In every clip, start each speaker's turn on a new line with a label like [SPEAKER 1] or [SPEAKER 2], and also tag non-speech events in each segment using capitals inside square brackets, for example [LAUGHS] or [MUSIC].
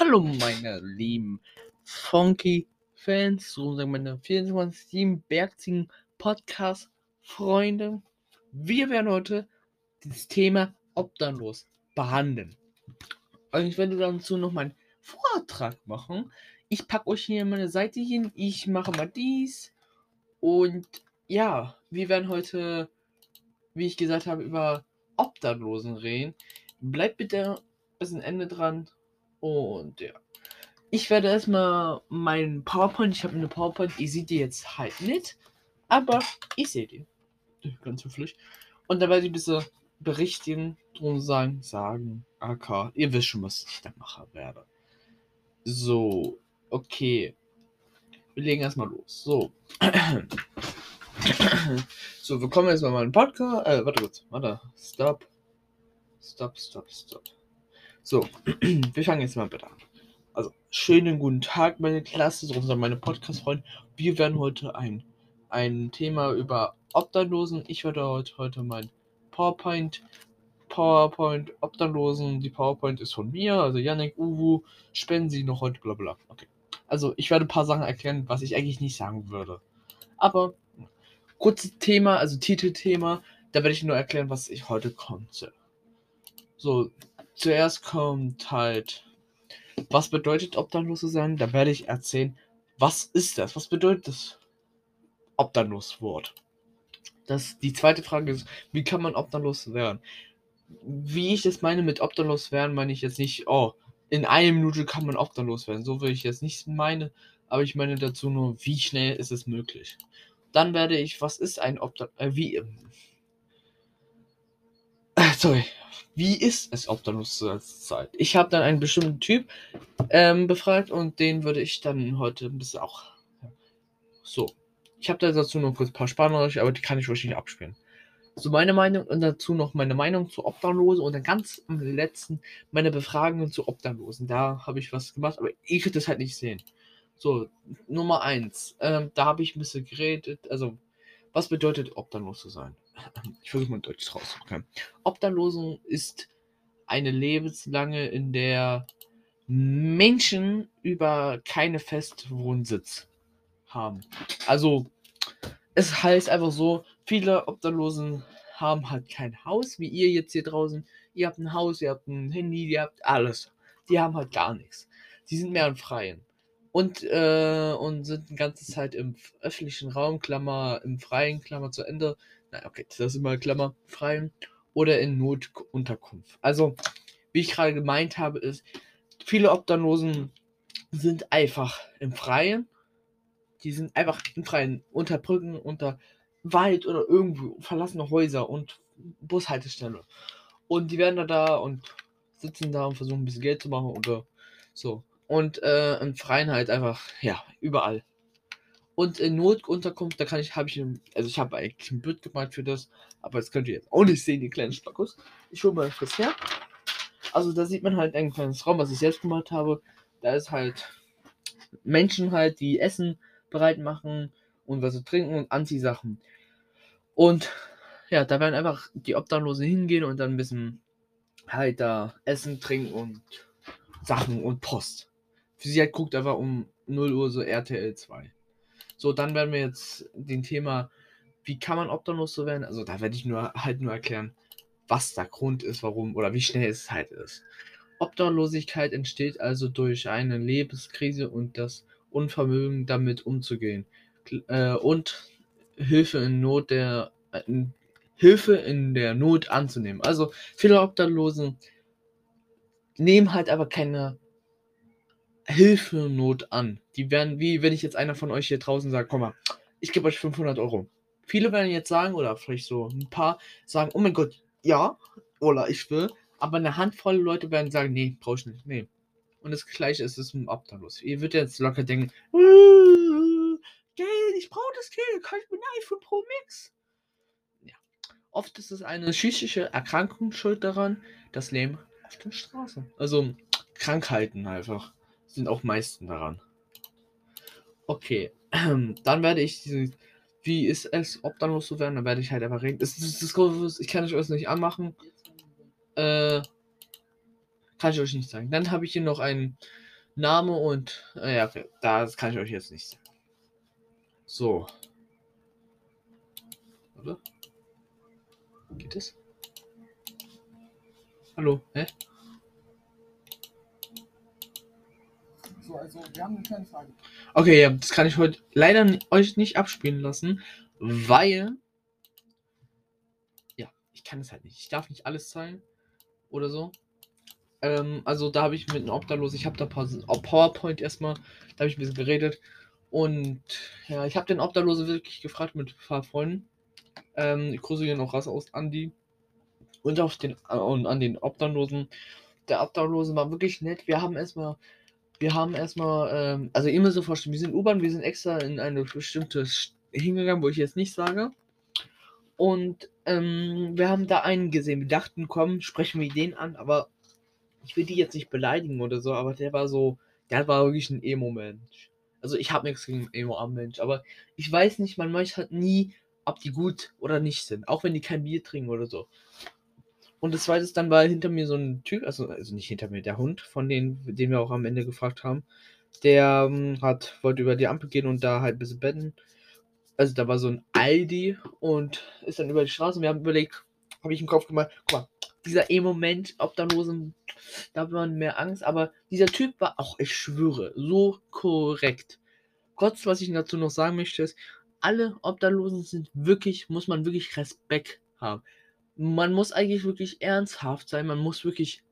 [SPEAKER 1] Hallo meine lieben Funky Fans, so sagen meine 24 Bergziehen Podcast Freunde. Wir werden heute das Thema obdachlos behandeln. Und ich werde dazu noch meinen Vortrag machen. Ich packe euch hier meine Seite hin. Ich mache mal dies. Und ja, wir werden heute, wie ich gesagt habe, über Obdachlosen reden. Bleibt bitte bis zum Ende dran. Und ja. Ich werde erstmal meinen PowerPoint, ich habe eine PowerPoint, ihr seht die jetzt halt nicht, aber ich sehe die. Ganz höflich. Und da werde ich ein bisschen berichten und sagen, sagen, AK, ihr wisst schon, was ich da machen werde. So, okay. Wir legen erstmal los. So. [CLEARS THROAT] so, wir kommen erstmal mal in den Podcast. Äh, warte kurz. Warte. Stop. Stop, stop, stop. So, [CLEARS THROAT] wir fangen jetzt mal bitte an. Also, schönen guten Tag, meine Klasse, so meine Podcast-Freunde. Wir werden heute ein, ein Thema über Obdachlosen. Ich werde heute, heute mein PowerPoint, PowerPoint, Obdachlosen. Die PowerPoint ist von mir, also Yannick, Uwu. Spenden Sie noch heute, bla bla. Okay. Also, ich werde ein paar Sachen erklären, was ich eigentlich nicht sagen würde. Aber, kurzes Thema, also Titelthema. Da werde ich nur erklären, was ich heute konnte. So, zuerst kommt halt, was bedeutet obdachlos zu sein? Da werde ich erzählen, was ist das? Was bedeutet das obdachlos Wort? Das, die zweite Frage ist, wie kann man obdachlos werden? Wie ich das meine mit obdachlos werden, meine ich jetzt nicht, oh, in einer Minute kann man obdachlos werden. So würde ich jetzt nicht meine, aber ich meine dazu nur, wie schnell ist es möglich? Dann werde ich, was ist ein Obdachlos, äh, wie, äh, [LAUGHS] sorry, wie ist es Obdachloszeit? Ich habe dann einen bestimmten Typ ähm, befragt und den würde ich dann heute ein bisschen auch. So. Ich habe da dazu noch kurz ein paar Spanisch, aber die kann ich euch nicht abspielen. So meine Meinung und dazu noch meine Meinung zu Obdachlosen und dann ganz am letzten meine Befragungen zu Obdachlosen. Da habe ich was gemacht, aber ihr könnt das halt nicht sehen. So, Nummer 1. Ähm, da habe ich ein bisschen geredet. Also, was bedeutet obdachlos zu sein? Ich versuche mal Deutsch rauszukommen. Obdachlosen ist eine lebenslange, in der Menschen über keine Festwohnsitz haben. Also, es heißt einfach so, viele Obdachlosen haben halt kein Haus, wie ihr jetzt hier draußen. Ihr habt ein Haus, ihr habt ein Handy, ihr habt alles. Die haben halt gar nichts. Die sind mehr im Freien. Und, äh, und sind die ganze Zeit im öffentlichen Raum, Klammer, im freien, Klammer zu Ende, Nein, okay, das ist immer Klammer, frei oder in Notunterkunft. Also, wie ich gerade gemeint habe, ist, viele Obdachlosen sind einfach im Freien. Die sind einfach im Freien, unter Brücken, unter Wald oder irgendwo verlassene Häuser und Bushaltestelle. Und die werden da, da und sitzen da und versuchen ein bisschen Geld zu machen oder so. Und äh, im Freien halt einfach, ja, überall. Und in Notunterkunft, da kann ich, habe ich, also ich habe eigentlich ein Bild gemalt für das, aber das könnt ihr jetzt auch nicht sehen, die kleinen Spackos. Ich hole mal das her. Also da sieht man halt ein kleines Raum, was ich selbst gemalt habe. Da ist halt Menschen halt, die Essen bereit machen und was zu trinken und Anziehsachen. Und ja, da werden einfach die Obdachlosen hingehen und dann ein bisschen halt da Essen, trinken und Sachen und Post. Für sie halt guckt einfach um 0 Uhr so RTL 2. So, dann werden wir jetzt den Thema, wie kann man obdachlos so werden? Also da werde ich nur halt nur erklären, was der Grund ist, warum oder wie schnell es halt ist. Obdachlosigkeit entsteht also durch eine Lebenskrise und das Unvermögen damit umzugehen äh, und Hilfe in Not der äh, Hilfe in der Not anzunehmen. Also viele Obdachlosen nehmen halt aber keine Hilfenot an. Die werden, wie wenn ich jetzt einer von euch hier draußen sagt, komm mal, ich gebe euch 500 Euro. Viele werden jetzt sagen, oder vielleicht so ein paar sagen, oh mein Gott, ja, oder ich will. Aber eine Handvoll Leute werden sagen, nee, brauche ich nicht, nee. Und das gleiche ist es mit dem Obdachlos. Ihr würdet jetzt locker denken, äh, Geld, ich brauche das Geld, kann ich mir ein iPhone Pro Max? Ja. Oft ist es eine psychische Erkrankung schuld daran, das Leben auf der Straße. Also Krankheiten einfach sind auch meisten daran. Okay, dann werde ich diese, wie ist es, ob dann los zu werden, dann werde ich halt einfach reden. Das, das, das, ich kann euch nicht anmachen. Äh, kann ich euch nicht sagen. Dann habe ich hier noch ein, Name und. Äh, ja, okay. Das kann ich euch jetzt nicht sagen. So. Oder? Geht es? Hallo? Hä?
[SPEAKER 2] So, also wir haben eine kleine Frage.
[SPEAKER 1] Okay, ja, das kann ich heute leider euch nicht abspielen lassen, weil. Ja, ich kann es halt nicht. Ich darf nicht alles zeigen oder so. Ähm, also da habe ich mit einem Obdachlos, ich habe da paar, auf PowerPoint erstmal, da habe ich ein bisschen geredet. Und ja, ich habe den Obdachlose wirklich gefragt mit ein paar Freunden. Ähm, ich grüße hier noch raus aus Andi. Und auf den äh, und an den Obdachlosen. Der Obdachlose war wirklich nett. Wir haben erstmal, wir haben erstmal, ähm, also müsst so vorstellen, wir sind U-Bahn, wir sind extra in eine bestimmte St- hingegangen, wo ich jetzt nicht sage. Und ähm, wir haben da einen gesehen. Wir dachten, komm, sprechen wir den an, aber ich will die jetzt nicht beleidigen oder so, aber der war so, der war wirklich ein Emo-Mensch. Also ich habe nichts gegen Emo-Mensch, aber ich weiß nicht, man weiß halt nie, ob die gut oder nicht sind, auch wenn die kein Bier trinken oder so. Und das zweite ist, dann war hinter mir so ein Typ, also, also nicht hinter mir, der Hund, von denen, den wir auch am Ende gefragt haben, der ähm, hat, wollte über die Ampel gehen und da halt ein bisschen betten. Also da war so ein Aldi und ist dann über die Straße wir haben überlegt, habe ich im Kopf gemacht, guck mal, dieser E-Moment, Obdachlosen, da hat man mehr Angst, aber dieser Typ war auch, ich schwöre, so korrekt. Kurz, was ich dazu noch sagen möchte, ist, alle Obdachlosen sind wirklich, muss man wirklich Respekt haben. Man muss eigentlich wirklich ernsthaft sein, man muss wirklich,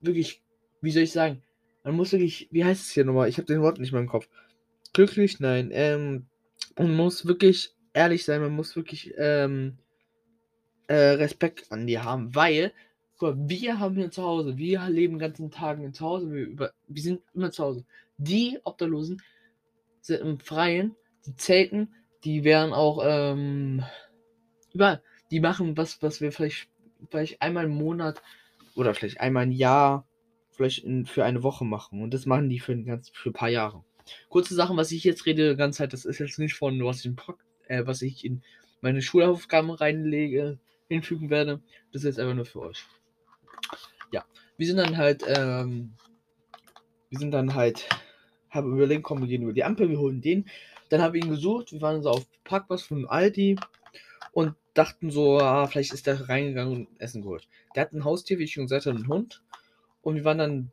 [SPEAKER 1] wirklich, wie soll ich sagen, man muss wirklich, wie heißt es hier nochmal? Ich habe den Wort nicht mehr im Kopf. Glücklich, nein, ähm, man muss wirklich ehrlich sein, man muss wirklich, ähm, äh, Respekt an dir haben, weil, guck mal, wir haben hier zu Hause, wir leben ganzen Tagen zu Hause, wir, über, wir sind immer zu Hause. Die Obdachlosen sind im Freien, die zelten, die wären auch, ähm, überall. Die machen was, was wir vielleicht, vielleicht einmal im Monat oder vielleicht einmal im Jahr, vielleicht in, für eine Woche machen. Und das machen die für ein, ganz, für ein paar Jahre. Kurze Sachen, was ich jetzt rede, die ganze Zeit, das ist jetzt nicht von, was ich äh, was ich in meine Schulaufgaben reinlege, hinfügen werde. Das ist jetzt einfach nur für euch. Ja, wir sind dann halt, ähm, wir sind dann halt, haben überlegt, komm, wir gehen über die Ampel, wir holen den. Dann habe ich ihn gesucht, wir waren so auf Parkplatz von Aldi und dachten so, ah, vielleicht ist der reingegangen und Essen geholt. Der hat ein Haustier, wie ich schon gesagt habe, einen Hund. Und wir waren dann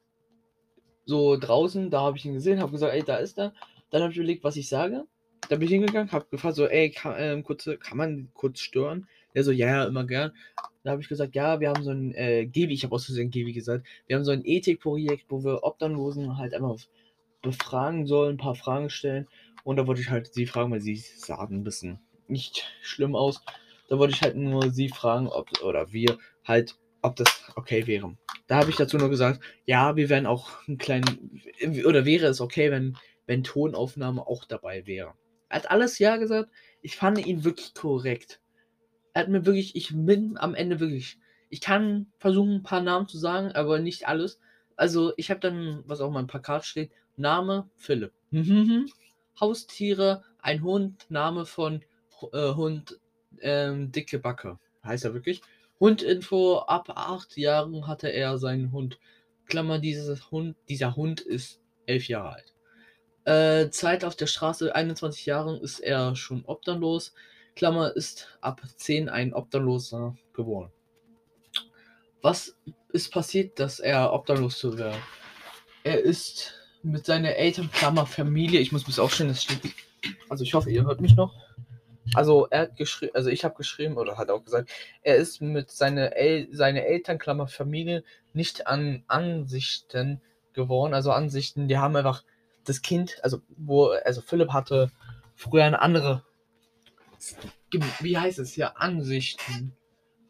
[SPEAKER 1] so draußen, da habe ich ihn gesehen, habe gesagt, ey, da ist er. Dann habe ich überlegt, was ich sage. Da bin ich hingegangen, habe gefragt, so, ey, kann, ähm, kurze, kann man kurz stören? Der so, ja, ja, immer gern. Da habe ich gesagt, ja, wir haben so ein äh, Gewi, ich habe aus Versehen Gewi gesagt, wir haben so ein Ethikprojekt, wo wir Obdachlosen halt einfach befragen sollen, ein paar Fragen stellen. Und da wollte ich halt sie fragen, weil sie sahen ein bisschen nicht schlimm aus. Da wollte ich halt nur sie fragen, ob, oder wir halt, ob das okay wäre. Da habe ich dazu nur gesagt, ja, wir werden auch einen kleinen, oder wäre es okay, wenn, wenn Tonaufnahme auch dabei wäre. Er hat alles ja gesagt. Ich fand ihn wirklich korrekt. Er hat mir wirklich, ich bin am Ende wirklich, ich kann versuchen, ein paar Namen zu sagen, aber nicht alles. Also, ich habe dann, was auf meinem Plakat steht, Name Philipp. [LAUGHS] Haustiere, ein Hund, Name von äh, Hund, ähm, dicke Backe. Heißt er wirklich? Hundinfo, ab acht Jahren hatte er seinen Hund. Klammer, dieses Hund, dieser Hund ist elf Jahre alt. Äh, Zeit auf der Straße, 21 Jahren ist er schon obdachlos. Klammer ist ab 10 ein Obdachloser geboren. Was ist passiert, dass er obdachlos zu werden? Er ist mit seiner Eltern, Klammer Familie, ich muss bis aufstellen, das steht. Also ich hoffe, ihr hört mich noch. Also er hat geschrieben, also ich habe geschrieben oder hat auch gesagt, er ist mit seiner El seine Eltern, Klammer Familie, nicht an Ansichten geworden. Also Ansichten, die haben einfach das Kind, also wo, also Philipp hatte früher eine andere, wie heißt es hier, Ansichten.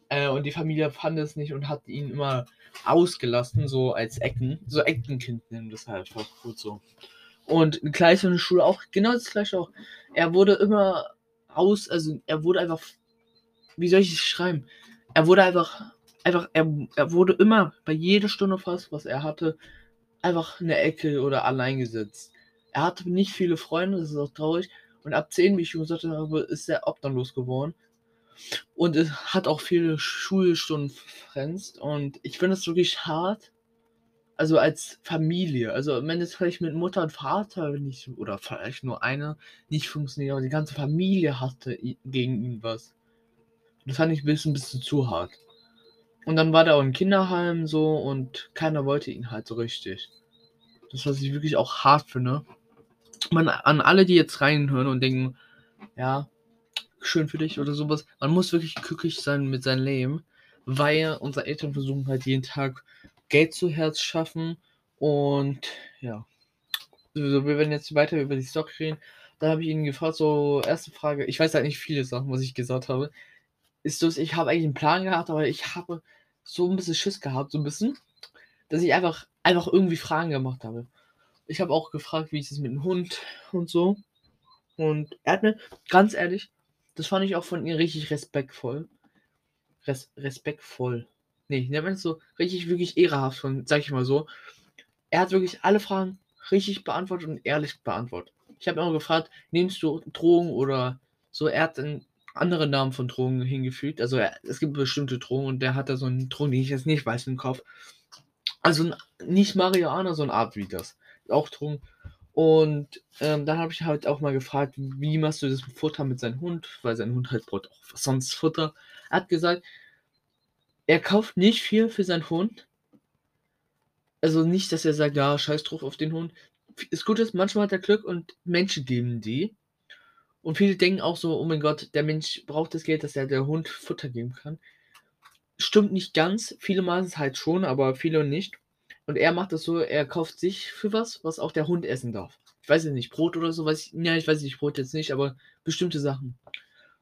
[SPEAKER 1] Äh, und die Familie fand es nicht und hat ihn immer ausgelassen, so als Ecken. So Eckenkind nennen das halt gut so. Und gleich in der Schule auch, genau das gleiche auch. Er wurde immer aus, also er wurde einfach, wie soll ich es schreiben? Er wurde einfach, einfach, er, er wurde immer bei jeder Stunde fast, was er hatte, einfach in der Ecke oder allein gesetzt. Er hatte nicht viele Freunde, das ist auch traurig. Und ab 10, wie ich schon gesagt habe, ist er obdachlos geworden. Und es hat auch viele Schulstunden verfrenzt. Und ich finde es wirklich hart. Also als Familie. Also wenn es vielleicht mit Mutter und Vater nicht, oder vielleicht nur eine nicht funktioniert, aber die ganze Familie hatte gegen ihn was. Das fand ich ein bisschen, ein bisschen zu hart. Und dann war der auch im Kinderheim so und keiner wollte ihn halt so richtig. Das, was ich wirklich auch hart finde. Man, an alle, die jetzt reinhören und denken, ja, schön für dich oder sowas, man muss wirklich glücklich sein mit seinem Leben, weil unsere Eltern versuchen halt jeden Tag Geld zu Herz schaffen und ja. Also wir werden jetzt weiter über die Story reden. Da habe ich ihn gefragt, so erste Frage, ich weiß halt nicht viele Sachen, was ich gesagt habe. Ist das, ich habe eigentlich einen Plan gehabt, aber ich habe so ein bisschen Schiss gehabt, so ein bisschen, dass ich einfach, einfach irgendwie Fragen gemacht habe. Ich habe auch gefragt, wie ist es mit dem Hund und so. Und er hat mir, ganz ehrlich, das fand ich auch von ihm richtig respektvoll. Res respektvoll. Nee, nenne es so richtig, wirklich ehrehaft von, sag ich mal so. Er hat wirklich alle Fragen richtig beantwortet und ehrlich beantwortet. Ich habe auch gefragt, nimmst du Drogen oder so? Er hat einen anderen Namen von Drogen hingefügt. Also er, es gibt bestimmte Drogen und der hat da so einen Drogen, den ich jetzt nicht weiß im Kopf. Also nicht Marihuana, sondern Art wie das. Auch Drogen. Und ähm, dann habe ich halt auch mal gefragt, wie machst du das Futter mit seinem Hund? Weil sein Hund halt braucht auch sonst Futter. Er hat gesagt, er kauft nicht viel für seinen Hund. Also nicht, dass er sagt, ja, scheiß drauf auf den Hund. Das Gute ist, manchmal hat er Glück und Menschen geben die. Und viele denken auch so, oh mein Gott, der Mensch braucht das Geld, dass er der Hund Futter geben kann. Stimmt nicht ganz. Viele machen es halt schon, aber viele nicht. Und er macht das so, er kauft sich für was, was auch der Hund essen darf. Ich weiß ja nicht, Brot oder so, weiß ich, ja, ich weiß nicht, Brot jetzt nicht, aber bestimmte Sachen.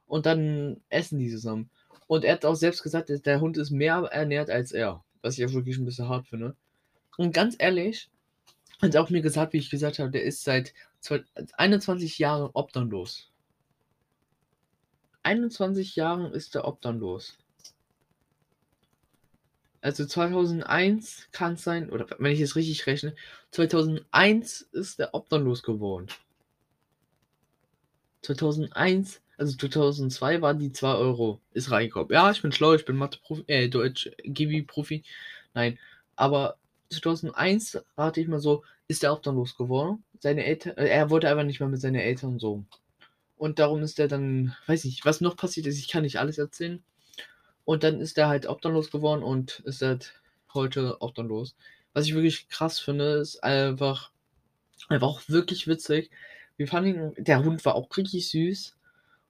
[SPEAKER 1] Und dann essen die zusammen. Und er hat auch selbst gesagt, der Hund ist mehr ernährt als er. Was ich auch wirklich ein bisschen hart finde. Und ganz ehrlich, hat er auch mir gesagt, wie ich gesagt habe, der ist seit 21 Jahren obdachlos. 21 Jahren ist er obdachlos. Also 2001 kann es sein, oder wenn ich es richtig rechne, 2001 ist er obdachlos geworden. 2001 also 2002 waren die 2 Euro. Ist reingekommen. Ja, ich bin schlau, ich bin Mathe-Profi, äh, Deutsch, Gibi-Profi. Nein. Aber 2001 rate ich mal so, ist er auch dann losgeworden. Seine Eltern, äh, er wollte einfach nicht mehr mit seinen Eltern so. Und darum ist er dann, weiß ich, was noch passiert ist, ich kann nicht alles erzählen. Und dann ist er halt obdachlos geworden und ist halt heute obdachlos. Was ich wirklich krass finde, ist einfach, einfach auch wirklich witzig. Wir fanden, der Hund war auch richtig süß.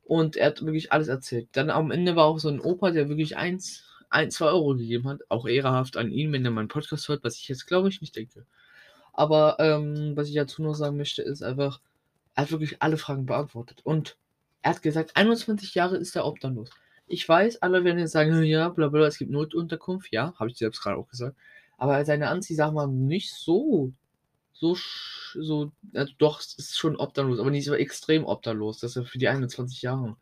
[SPEAKER 1] Und er hat wirklich alles erzählt. Dann am Ende war auch so ein Opa, der wirklich 1, 1 2 Euro gegeben hat. Auch ehrenhaft an ihn, wenn er meinen Podcast hört, was ich jetzt glaube ich nicht denke. Aber ähm, was ich dazu noch sagen möchte, ist einfach, er hat wirklich alle Fragen beantwortet. Und er hat gesagt, 21 Jahre ist er obdachlos. Ich weiß, alle werden jetzt sagen, ja, bla bla, es gibt Notunterkunft. Ja, habe ich selbst gerade auch gesagt. Aber seine Anziehsachen waren nicht so so, so, also doch, es ist schon obdachlos, aber nicht so extrem obdachlos. Das ist ja für die 21 Jahre.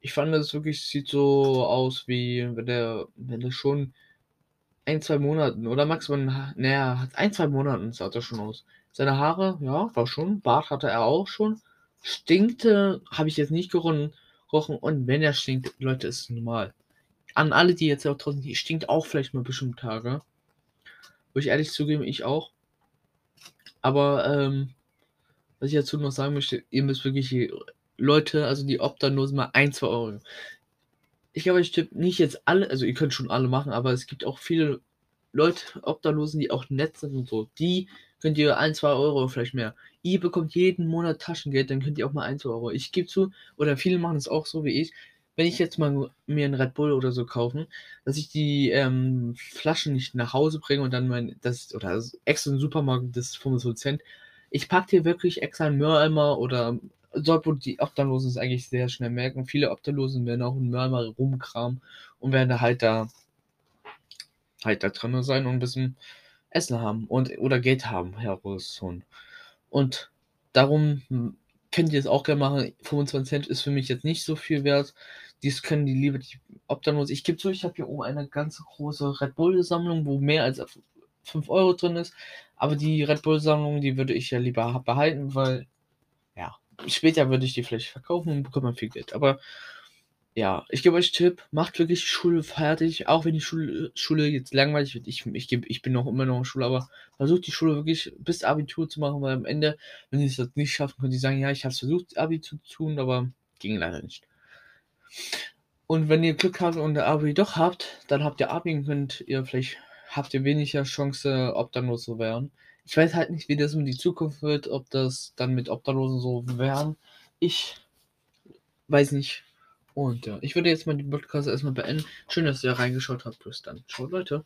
[SPEAKER 1] Ich fand, das wirklich sieht so aus, wie wenn der, wenn der schon ein, zwei Monaten oder maximal, naja, hat ein, zwei Monaten sah er schon aus. Seine Haare, ja, war schon. Bart hatte er auch schon. Stinkte, habe ich jetzt nicht gerochen. Und wenn er stinkt, Leute, ist es normal. An alle, die jetzt auch draußen, die stinkt auch vielleicht mal bestimmte Tage. Wo ich ehrlich zugeben, ich auch. Aber ähm, was ich dazu noch sagen möchte, ihr müsst wirklich Leute, also die Obdachlosen mal 1, 2 Euro. Ich glaube, ich tippe nicht jetzt alle, also ihr könnt schon alle machen, aber es gibt auch viele Leute, Obdachlosen, die auch nett sind und so. Die könnt ihr 1, 2 Euro vielleicht mehr. Ihr bekommt jeden Monat Taschengeld, dann könnt ihr auch mal 1, 2 Euro. Ich gebe zu, oder viele machen es auch so wie ich wenn ich jetzt mal mir einen Red Bull oder so kaufen, dass ich die ähm, Flaschen nicht nach Hause bringe und dann mein, das, oder extra im Supermarkt, das 25 Cent. Ich packe hier wirklich extra einen Mülleimer oder dort, wo die Obdachlosen es eigentlich sehr schnell merken. Viele Obdachlosen werden auch einen Mülleimer rumkramen und werden halt da halt da drin sein und ein bisschen Essen haben und oder Geld haben herausholen. Und darum hm, könnt ihr es auch gerne machen. 25 Cent ist für mich jetzt nicht so viel wert. Dies können die lieber die Obdachlosen. Ich gebe zu, ich habe hier oben eine ganz große Red Bull-Sammlung, wo mehr als 5 Euro drin ist. Aber die Red Bull-Sammlung, die würde ich ja lieber behalten, weil, ja, später würde ich die vielleicht verkaufen und bekomme viel Geld. Aber ja, ich gebe euch Tipp, macht wirklich Schule fertig, auch wenn die Schule, Schule jetzt langweilig wird. Ich, ich, geb, ich bin noch immer noch in Schule, aber versucht die Schule wirklich bis Abitur zu machen, weil am Ende, wenn ihr es nicht schaffen, könnt ihr sagen, ja, ich habe versucht, Abitur zu tun, aber ging leider nicht. Und wenn ihr Glück habt und Abi doch habt, dann habt ihr Abi und könnt ihr vielleicht, habt ihr weniger Chance, obdachlos zu werden. Ich weiß halt nicht, wie das in die Zukunft wird, ob das dann mit Obdachlosen so werden. Ich weiß nicht. Und ja, ich würde jetzt mal den Podcast erstmal beenden. Schön, dass ihr reingeschaut habt. Bis dann. Ciao, Leute.